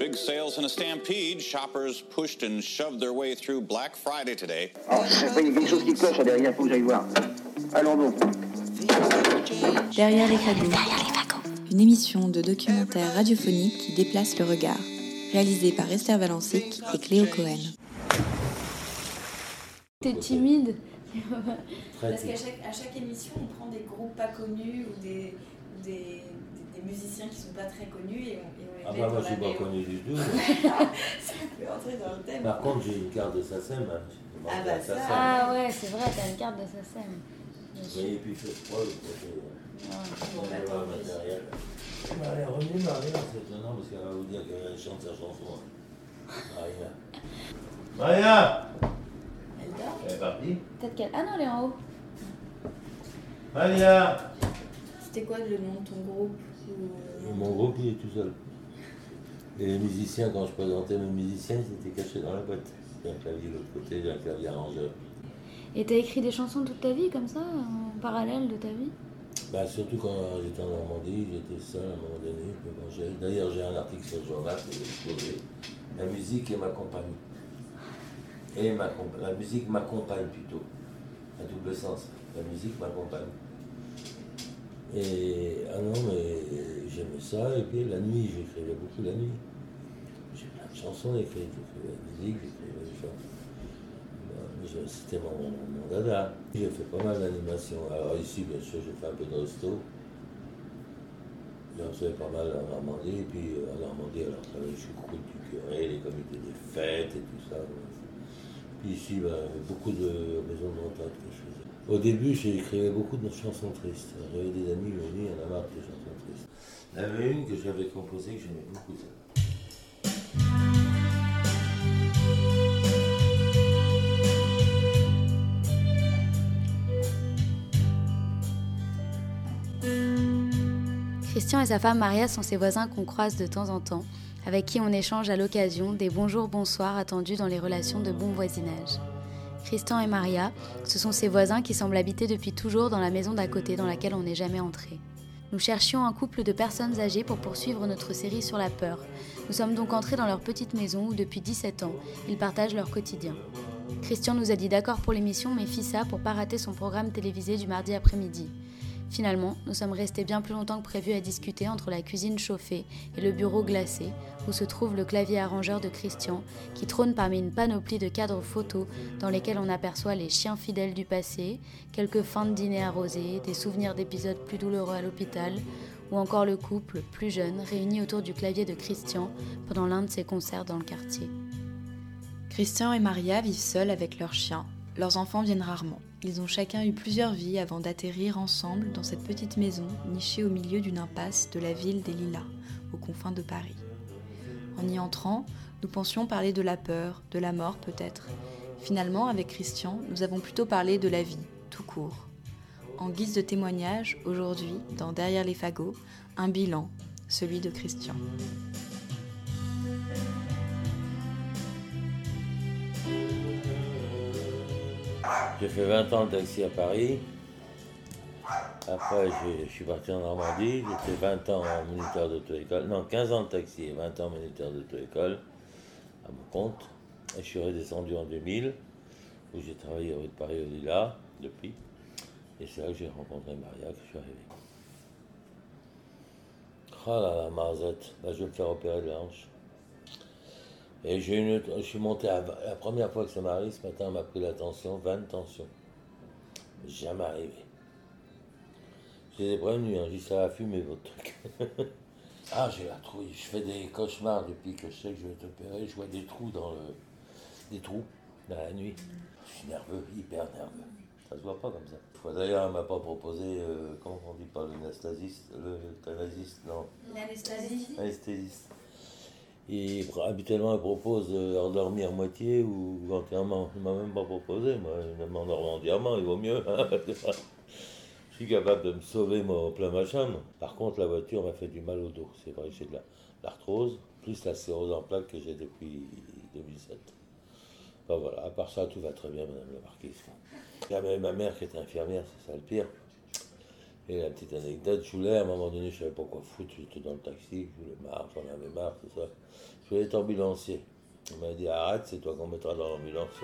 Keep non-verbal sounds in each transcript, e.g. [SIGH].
Big sales in a stampede. Shoppers pushed and shoved their way through Black Friday today. Oh, je sais pas, il y a quelque chose qui cloche derrière, faut que j'aille voir. Allons donc. Derrière les fagots. Une émission de documentaire radiophonique qui déplace le regard. Réalisée par Esther Valancic et Cléo Cohen. T'es timide Parce qu'à chaque, à chaque émission, on prend des groupes pas connus ou des, des, des, des musiciens qui sont pas très connus et on, et Ah bah moi je suis pas connu du tout. [LAUGHS] Ça peut entrer dans le thème. Par contre j'ai une carte de SACEM. Hein. J'ai Ah bah à ça. SACEM. Ah ouais, c'est vrai, t'as une carte de SACEM. Oui, et puis il fait froid le côté. Bon, On bah, va voir tant matériel. Maria, revenez Maria, c'est étonnant parce qu'elle va vous dire qu'elle chante sa chanson. hein. Maria. [LAUGHS] Maria Elle dort? Elle est partie Peut-être qu'elle. Ah non, elle est en haut. Maria C'était quoi le nom de ton groupe? Ou- Mon groupe il est tout seul. Et les musiciens, quand je présentais mes musiciens, ils étaient cachés dans la boîte. J'ai un clavier de l'autre côté, j'ai un clavier arrangeur. Et t'as écrit des chansons toute ta vie, comme ça, en parallèle de ta vie? Bah, surtout quand j'étais en Normandie, j'étais seul à un moment donné. Bon, D'ailleurs, j'ai un article sur le journal que j'ai exposé. La musique est ma compagne. Et ma la musique m'accompagne plutôt. À double sens. La musique m'accompagne. Et ah non, mais j'aimais ça. Et puis la nuit, j'écrivais beaucoup la nuit. J'ai plein de chansons écrites. J'écrivais la musique, j'écrivais des chansons. Bah, C'était mon, mon dada. J'ai fait pas mal d'animations. Alors ici, bien sûr, j'ai fait un peu de resto. J'en faisais pas mal en Normandie. Et puis euh, en Normandie, alors j'avais le choucroute du curé, les comités des fêtes et tout ça. Puis ici, bah, beaucoup de maisons de retraite que je. Au début, j'écrivais beaucoup de chansons tristes. J'avais des amis qui m'ont dit, il y en a marre des chansons tristes. Il y en avait une que j'avais composée, que j'aimais beaucoup. Christian et sa femme Maria sont ses voisins qu'on croise de temps en temps, avec qui on échange à l'occasion des bonjours bonsoirs attendus dans les relations de bon voisinage. Christian et Maria, ce sont ces voisins qui semblent habiter depuis toujours dans la maison d'à côté dans laquelle on n'est jamais entré. Nous cherchions un couple de personnes âgées pour poursuivre notre série sur la peur. Nous sommes donc entrés dans leur petite maison où depuis 17 ans, ils partagent leur quotidien. Christian nous a dit d'accord pour l'émission mais fit ça pour pas rater son programme télévisé du mardi après-midi. Finalement, nous sommes restés bien plus longtemps que prévu à discuter entre la cuisine chauffée et le bureau glacé, où se trouve le clavier arrangeur de Christian, qui trône parmi une panoplie de cadres photos dans lesquels on aperçoit les chiens fidèles du passé, quelques fins de dîner arrosés, des souvenirs d'épisodes plus douloureux à l'hôpital, ou encore le couple, plus jeune, réuni autour du clavier de Christian pendant l'un de ses concerts dans le quartier. Christian et Maria vivent seuls avec leurs chiens. Leurs enfants viennent rarement. Ils ont chacun eu plusieurs vies avant d'atterrir ensemble dans cette petite maison nichée au milieu d'une impasse de la ville des Lilas, aux confins de Paris. En y entrant, nous pensions parler de la peur, de la mort peut-être. Finalement, avec Christian, nous avons plutôt parlé de la vie, tout court. En guise de témoignage, aujourd'hui, dans Derrière les fagots, un bilan, celui de Christian. J'ai fait 20 ans de taxi à Paris. Après, je suis parti en Normandie. Fait 20 ans militaire d'auto-école. Non, 15 ans de taxi et 20 ans militaire d'auto-école à mon compte. Et je suis redescendu en 2000, où j'ai travaillé rue de Paris au Lila depuis. Et c'est là que j'ai rencontré Maria, que je suis arrivé. Oh là là, Marzette, je vais me faire opérer de la hanche. Et j'ai une, je suis monté à, la première fois que ça m'arrive, ce matin, on m'a pris la tension, 20 tensions. Jamais arrivé. Je les ai prévenus, hein, j'ai dit ça va fumer votre truc. [LAUGHS] ah, j'ai la trouille, je fais des cauchemars depuis que je sais que je vais t'opérer, je vois des trous dans le. des trous dans la nuit. Je suis nerveux, hyper nerveux. Ça se voit pas comme ça. D'ailleurs, elle m'a pas proposé, euh, comment on dit pas, l'anesthésiste, le non. L'anesthésie anesthésiste. Pr- habituellement, elle propose de endormir moitié ou entièrement. Il m'a même pas proposé, moi. Il entièrement, il vaut mieux. [LAUGHS] Je suis capable de me sauver moi, en plein machin. moi. Par contre, la voiture m'a fait du mal au dos. C'est vrai j'ai de la- l'arthrose, plus la sclérose en plaques que j'ai depuis 2007. Enfin, voilà, à part ça, tout va très bien, madame la marquise. Il y avait ma mère qui était infirmière, c'est ça le pire. Et la petite anecdote, je voulais, à un moment donné, je savais pas quoi foutre, j'étais dans le taxi, je voulais marre, j'en avais marre, tout ça. Je voulais être ambulancier. On m'a dit, arrête, c'est toi qu'on mettra dans l'ambulance. [LAUGHS]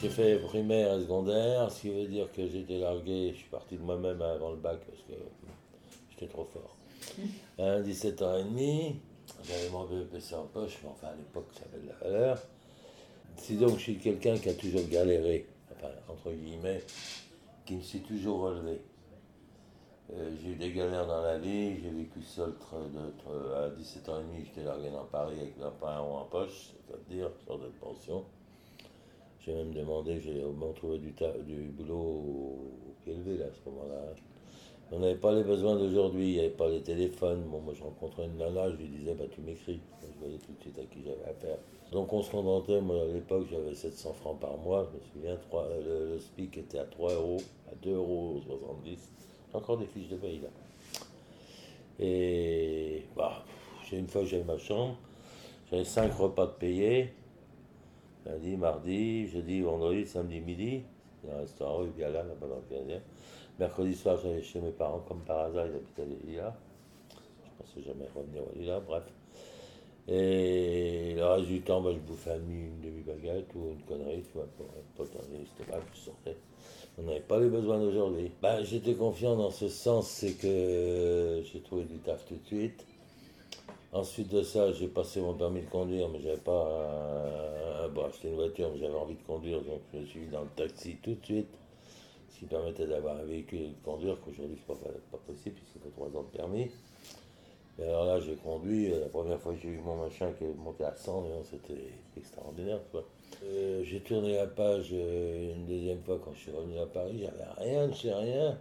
J'ai fait primaire et secondaire, ce qui veut dire que j'étais largué, je suis parti de moi-même avant le bac parce que j'étais trop fort. [LAUGHS] À 17 ans et demi, j'avais mon BEPC en poche, mais enfin à l'époque ça avait de la valeur. C'est donc je suis quelqu'un qui a toujours galéré, enfin entre guillemets, qui me s'est toujours relevé. Euh, j'ai eu des galères dans la vie, j'ai vécu seul à 17 ans et demi, j'étais largué dans Paris avec un euro en poche, c'est-à-dire sur de pension. J'ai même demandé, j'ai au moins trouvé du, du boulot élevé là, à ce moment-là. On n'avait pas les besoins d'aujourd'hui, il n'y avait pas les téléphones. Bon, moi je rencontrais une nana, je lui disais, bah tu m'écris. Je voyais tout de suite à qui j'avais affaire. Donc on se contentait, moi à l'époque j'avais 700 francs par mois, je me souviens, 3, le, SPIC était à 3 euros, à 2,70 euros. J'ai encore des fiches de paye là. Et bah, une fois j'avais ma chambre, j'avais 5 repas de payer, lundi, mardi, jeudi, vendredi, samedi, midi, dans un restaurant rue Biala, là-bas dans le 15 Mercredi soir, j'allais chez mes parents, comme par hasard, ils habitaient à Lila. Je pensais jamais revenir à Lila, bref. Et le reste du temps, bah, je bouffais une demi-baguette ou une connerie, tu vois, pour pas c'était pas je sortais. On n'avait pas les besoins d'aujourd'hui. Bah, j'étais confiant dans ce sens, c'est que j'ai trouvé du taf tout de suite. Ensuite de ça, j'ai passé mon permis de conduire, mais j'avais pas. Euh, bon, acheté une voiture, mais j'avais envie de conduire, donc je suis dans le taxi tout de suite. Ce qui permettait d'avoir un véhicule et de conduire, qu'aujourd'hui, c'est pas, pas possible, puisqu'il faut trois ans de permis. Et alors là, j'ai conduit, euh, la première fois que j'ai eu mon machin qui est monté à 100, c'était extraordinaire. Euh, j'ai tourné la page une deuxième fois quand je suis revenu à Paris, j'avais rien de chez rien.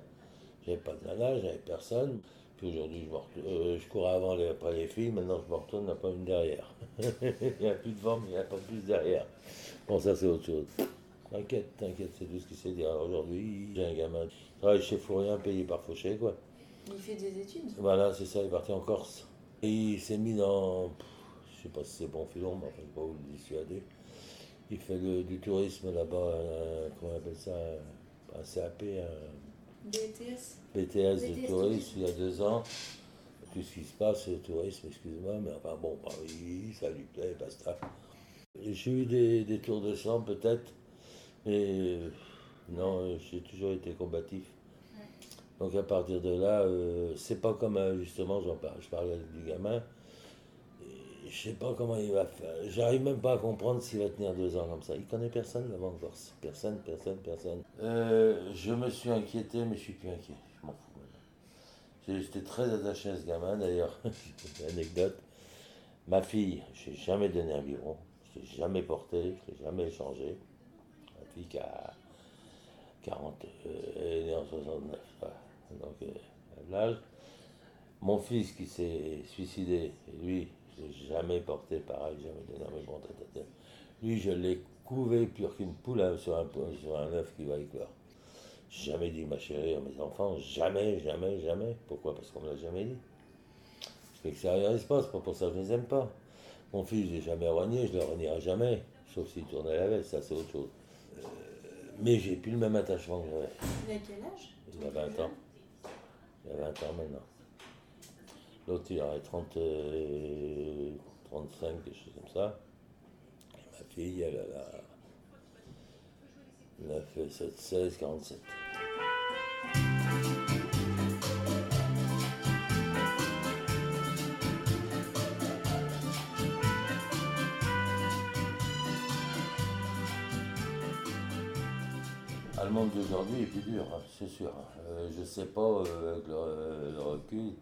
J'avais pas de nana, j'avais personne. Aujourd'hui, je, euh, je courais avant les, après les filles, maintenant je me retourne, il n'y a pas une derrière. [LAUGHS] il n'y a plus de forme, il n'y a pas plus derrière. Bon, ça c'est autre chose. T'inquiète, t'inquiète, c'est tout ce qui s'est dit. Aujourd'hui, j'ai un gamin qui travaille chez Fourien, payé par Fauché, quoi. Il fait des études Voilà, c'est ça, il est parti en Corse. Et il s'est mis dans. Je sais pas si c'est bon filon, mais enfin, je ne sais pas où le dissuader. Il fait du tourisme là-bas, comment on appelle ça Un CAP, un BTS BTS de tourisme il y a deux ans. Tout ce qui se passe, c'est le tourisme, excuse-moi, mais enfin bon, oui, ça lui plaît, basta. J'ai eu des, des, tours de sang peut-être, mais non, j'ai toujours été combatif. Donc à partir de là, euh, c'est pas comme euh, justement, je parlais du gamin, je sais pas comment il va faire. J'arrive même pas à comprendre s'il va tenir deux ans comme ça. Il connaît personne la banque Corse. Personne, personne, personne. Euh, je me suis inquiété, mais je suis plus inquiet. Je m'en fous J'étais très attaché à ce gamin d'ailleurs. [LAUGHS] une anecdote. Ma fille, je n'ai jamais donné un biberon. Je l'ai jamais porté, je l'ai jamais échangé. A 40, euh, née en 69. Donc, euh, l'âge. Mon fils qui s'est suicidé, lui, j'ai jamais porté pareil, jamais donné un bon tête Lui, je l'ai couvé pur qu'une poule hein, sur un, sur un œuf qui va éclore. Jamais dit ma chérie à mes enfants, jamais, jamais, jamais. Pourquoi? Parce qu'on me l'a jamais dit. Je fais que ça n'arrive pas, pour ça que je ne les aime pas. Mon fils, je l'ai jamais renié, je ne le renierai jamais, sauf s'il tournait la veste, ça c'est autre chose. Euh, mais j'ai plus le même attachement que j'avais. Il a quel âge? Il a 20 ans. Il a 20 ans maintenant. L'autre, il aurait 30, 35, quelque chose comme ça. Et ma fille, elle, a 9, 7, 16, 47. Monde d'aujourd'hui est plus dur, hein, c'est sûr. Euh, je ne sais pas, euh, avec le recul,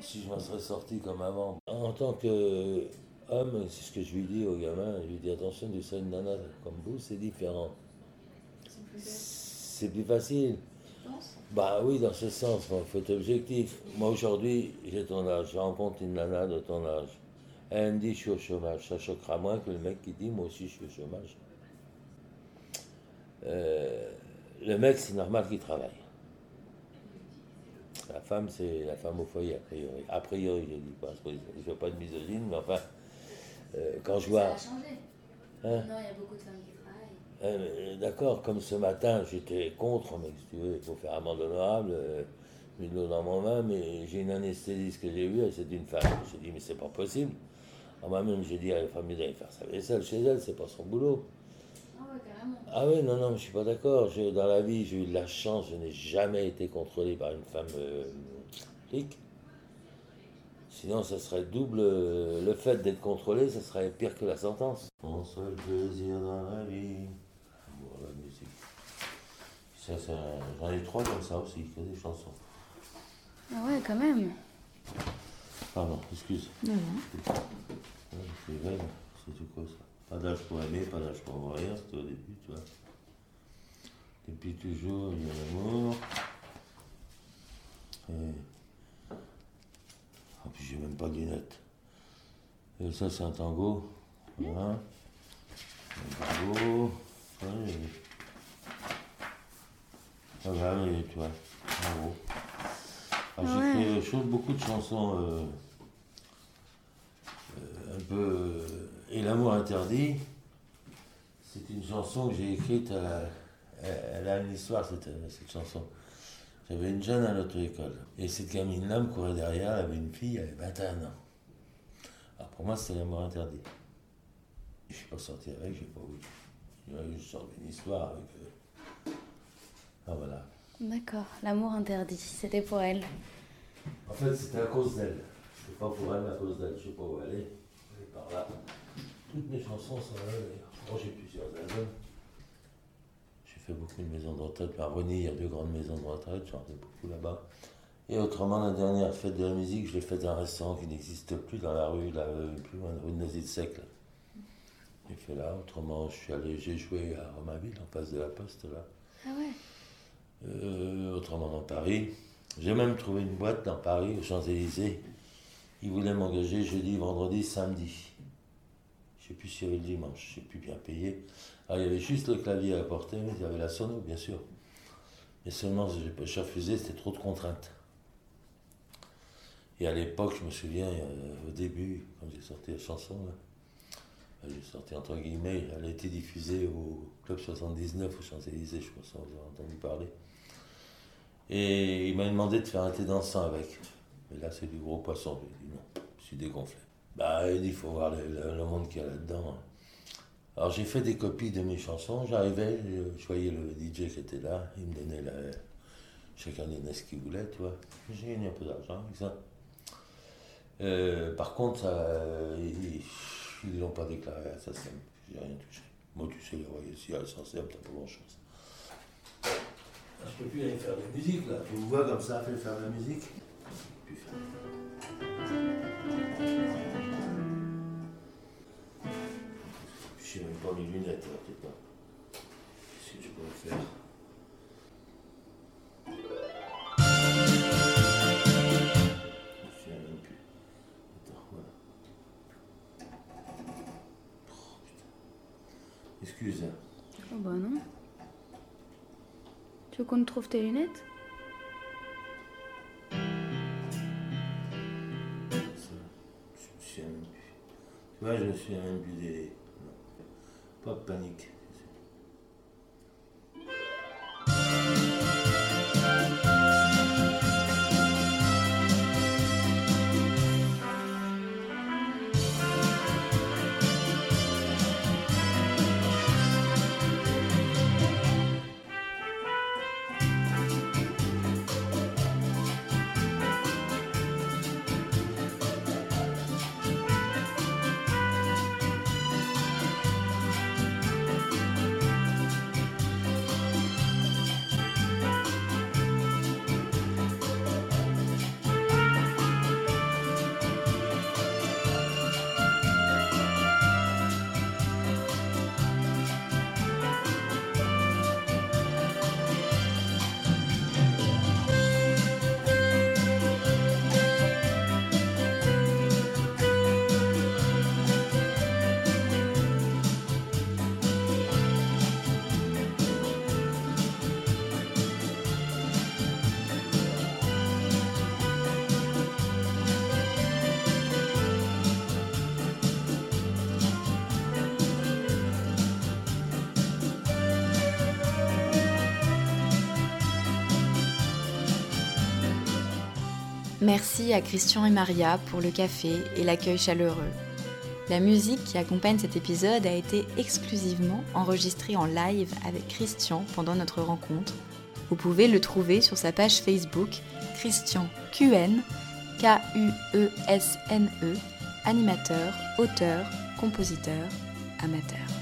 si je m'en serais sorti comme avant. En tant qu'homme, c'est ce que je lui dis au gamin, je lui dis attention, tu serais une nana comme vous, c'est différent. C'est plus facile. Bah oui, dans ce sens, il faut être objectif. Moi aujourd'hui, j'ai ton âge, je rencontre une nana de ton âge. Elle me dit je suis au chômage. Ça choquera moins que le mec qui dit moi aussi je suis au chômage. Euh, le mec, c'est normal qu'il travaille. Sa femme, c'est la femme au foyer, a priori. A priori, je dis pas. Je ne veux pas de misogyne, mais enfin, euh, quand je vois. Ça a changé. Hein Non, il y a beaucoup de femmes qui travaillent. Euh, D'accord, comme ce matin, j'étais contre, mais si tu veux, il faut faire amende honorable, euh, une eau dans mon main, mais j'ai une anesthésiste que j'ai et c'est une femme. J'ai dit, mais c'est pas possible. Moi-même, j'ai dit à la famille d'aller faire sa vaisselle chez elle, c'est pas son boulot. Ah ouais, carrément. Ah oui, non, non, je suis pas d'accord. Je- Dans la vie, j'ai eu de la chance, je n'ai jamais été contrôlé par une femme euh, flic. Sinon, ça serait double. euh, Le fait d'être contrôlé, ça serait pire que la sentence. Mon seul plaisir dans la vie. Bon, la musique. Ça, ça, J'en ai trois comme ça aussi, que des chansons. Ah ouais, quand même. Pardon, excuse. Non, non. C'est vrai, c'est tout quoi ça Pas d'âge pour aimer, pas d'âge pour mourir, c'était au début, tu vois. Depuis toujours, il y a l'amour. Et... Ah, puis j'ai même pas de lunettes. Et ça, c'est un tango. Voilà. Un tango. Ouais. Ah bah oui, tu vois. En gros. Ah, Ouais. fait chose, beaucoup de chansons. euh, euh, un peu. euh, Et l'amour interdit, c'est une chanson que j'ai écrite. euh, elle, elle a une histoire, cette, cette chanson. J'avais une jeune à l'auto-école. Et cette gamine-là me courait derrière, elle avait une fille, elle avait 21 ans. Alors pour moi, c'était l'amour interdit. Je suis pas sorti avec, j'ai pas voulu. Je sors d'une histoire avec. euh, Ah voilà. D'accord, l'amour interdit, c'était pour elle. En fait, c'était à cause d'elle. C'était pas pour elle, mais à cause d'elle. Je sais pas où elle est. Elle est par là. Toutes mes chansons sont là. Moi, j'ai plusieurs albums. J'ai fait beaucoup de maisons de retraite. À Rony, il y a deux grandes maisons de retraite. J'en ai beaucoup là-bas. Et autrement, la dernière fête de la musique, je l'ai faite dans un restaurant qui n'existe plus dans la rue, là, euh, plus loin, rue de Noisy-le-Sec. là. J'ai fait là. Autrement, je suis allé, j'ai joué à Romainville, en face de la poste, là. Ah ouais Euh, autrement dans Paris. J'ai même trouvé une boîte dans Paris, aux Champs-Élysées. Ils voulaient m'engager jeudi, vendredi, samedi. Je sais plus le dimanche, je sais plus bien payé. Alors il y avait juste le clavier à apporter, mais il y avait la sono, bien sûr. Mais seulement, j'ai refusé, c'était trop de contraintes. Et à l'époque, je me souviens, euh, au début, quand j'ai sorti la chanson, euh, j'ai sorti entre guillemets, elle a été diffusée au Club 79 aux Champs-Élysées, je pense, vous avez entendu parler. Et il m'a demandé de faire un thé dansant avec. Mais là, c'est du gros poisson. J'ai dit non, je suis dégonflé. Bah, il faut voir le, monde qu'il y a là-dedans. Alors, j'ai fait des copies de mes chansons. J'arrivais, je, voyais le DJ qui était là. Il me donnait la. Chacun donnait ce qu'il voulait, tu vois. J'ai gagné un peu d'argent avec ça. Euh, par contre, ça, ils l'ont pas déclaré à SACEM. J'ai rien touché. Moi, tu sais, les royautés à la SACEM, t'as pas grand-chose. Je peux plus aller faire de la musique là. Tu me vois comme ça, faire faire de la musique. Je peux plus faire. Je n'ai même pas mes lunettes là, pas. Qu'est-ce que je pourrais faire? Oh putain. Excuse. hein. Oh bah non. Tu veux qu'on trouve tes lunettes? Ça, je me souviens même plus. Tu vois, je me souviens même plus des. Pas de panique. Merci à Christian et Maria pour le café et l'accueil chaleureux. La musique qui accompagne cet épisode a été exclusivement enregistrée en live avec Christian pendant notre rencontre. Vous pouvez le trouver sur sa page Facebook Christian QN, K-U-E-S-N-E, animateur, auteur, compositeur, amateur.